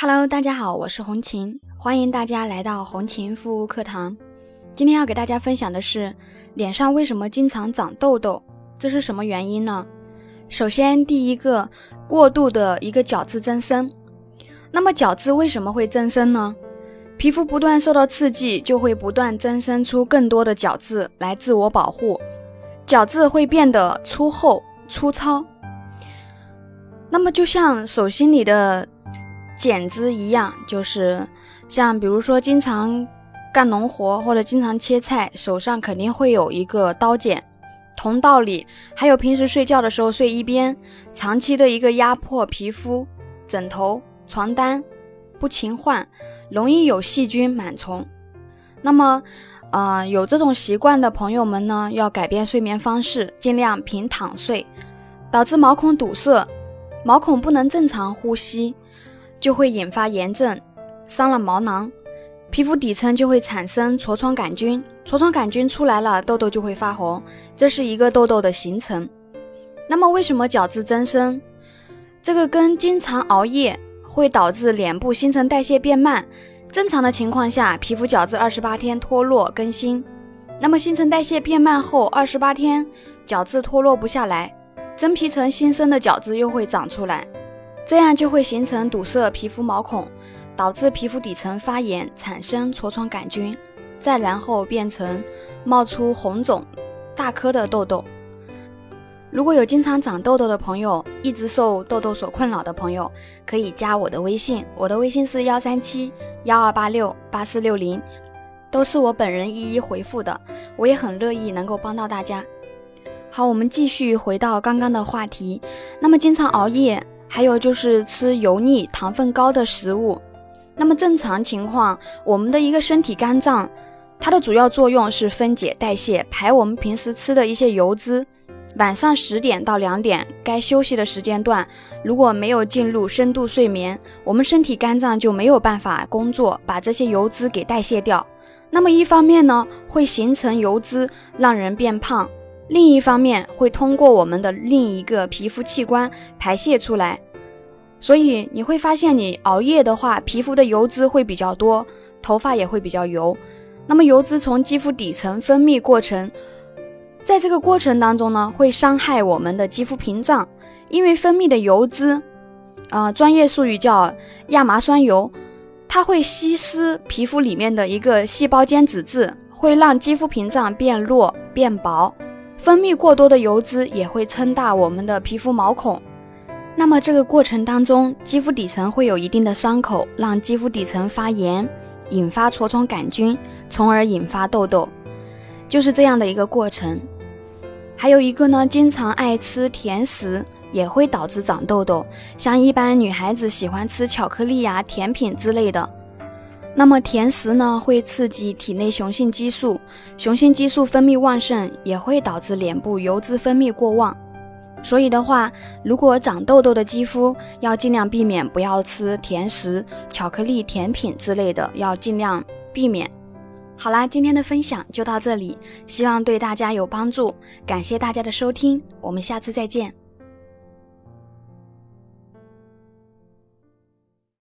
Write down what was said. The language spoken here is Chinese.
Hello，大家好，我是红琴，欢迎大家来到红琴护肤课堂。今天要给大家分享的是，脸上为什么经常长痘痘？这是什么原因呢？首先，第一个，过度的一个角质增生。那么角质为什么会增生呢？皮肤不断受到刺激，就会不断增生出更多的角质来自我保护，角质会变得粗厚、粗糙。那么就像手心里的。剪子一样，就是像比如说经常干农活或者经常切菜，手上肯定会有一个刀剪。同道理，还有平时睡觉的时候睡一边，长期的一个压迫皮肤，枕头、床单不勤换，容易有细菌螨虫。那么，呃，有这种习惯的朋友们呢，要改变睡眠方式，尽量平躺睡，导致毛孔堵塞，毛孔不能正常呼吸。就会引发炎症，伤了毛囊，皮肤底层就会产生痤疮杆菌，痤疮杆菌出来了，痘痘就会发红，这是一个痘痘的形成。那么为什么角质增生？这个跟经常熬夜会导致脸部新陈代谢变慢。正常的情况下，皮肤角质二十八天脱落更新，那么新陈代谢变慢后，二十八天角质脱落不下来，真皮层新生的角质又会长出来。这样就会形成堵塞皮肤毛孔，导致皮肤底层发炎，产生痤疮杆菌，再然后变成冒出红肿、大颗的痘痘。如果有经常长痘痘的朋友，一直受痘痘所困扰的朋友，可以加我的微信，我的微信是幺三七幺二八六八四六零，都是我本人一一回复的，我也很乐意能够帮到大家。好，我们继续回到刚刚的话题，那么经常熬夜。还有就是吃油腻、糖分高的食物。那么正常情况，我们的一个身体肝脏，它的主要作用是分解、代谢、排我们平时吃的一些油脂。晚上十点到两点该休息的时间段，如果没有进入深度睡眠，我们身体肝脏就没有办法工作，把这些油脂给代谢掉。那么一方面呢，会形成油脂，让人变胖。另一方面，会通过我们的另一个皮肤器官排泄出来，所以你会发现，你熬夜的话，皮肤的油脂会比较多，头发也会比较油。那么油脂从肌肤底层分泌过程，在这个过程当中呢，会伤害我们的肌肤屏障，因为分泌的油脂，啊，专业术语叫亚麻酸油，它会吸湿皮肤里面的一个细胞间脂质，会让肌肤屏障变弱变薄。分泌过多的油脂也会撑大我们的皮肤毛孔，那么这个过程当中，肌肤底层会有一定的伤口，让肌肤底层发炎，引发痤疮杆菌，从而引发痘痘，就是这样的一个过程。还有一个呢，经常爱吃甜食也会导致长痘痘，像一般女孩子喜欢吃巧克力呀、甜品之类的。那么甜食呢，会刺激体内雄性激素，雄性激素分泌旺盛，也会导致脸部油脂分泌过旺。所以的话，如果长痘痘的肌肤，要尽量避免不要吃甜食、巧克力、甜品之类的，要尽量避免。好啦，今天的分享就到这里，希望对大家有帮助，感谢大家的收听，我们下次再见。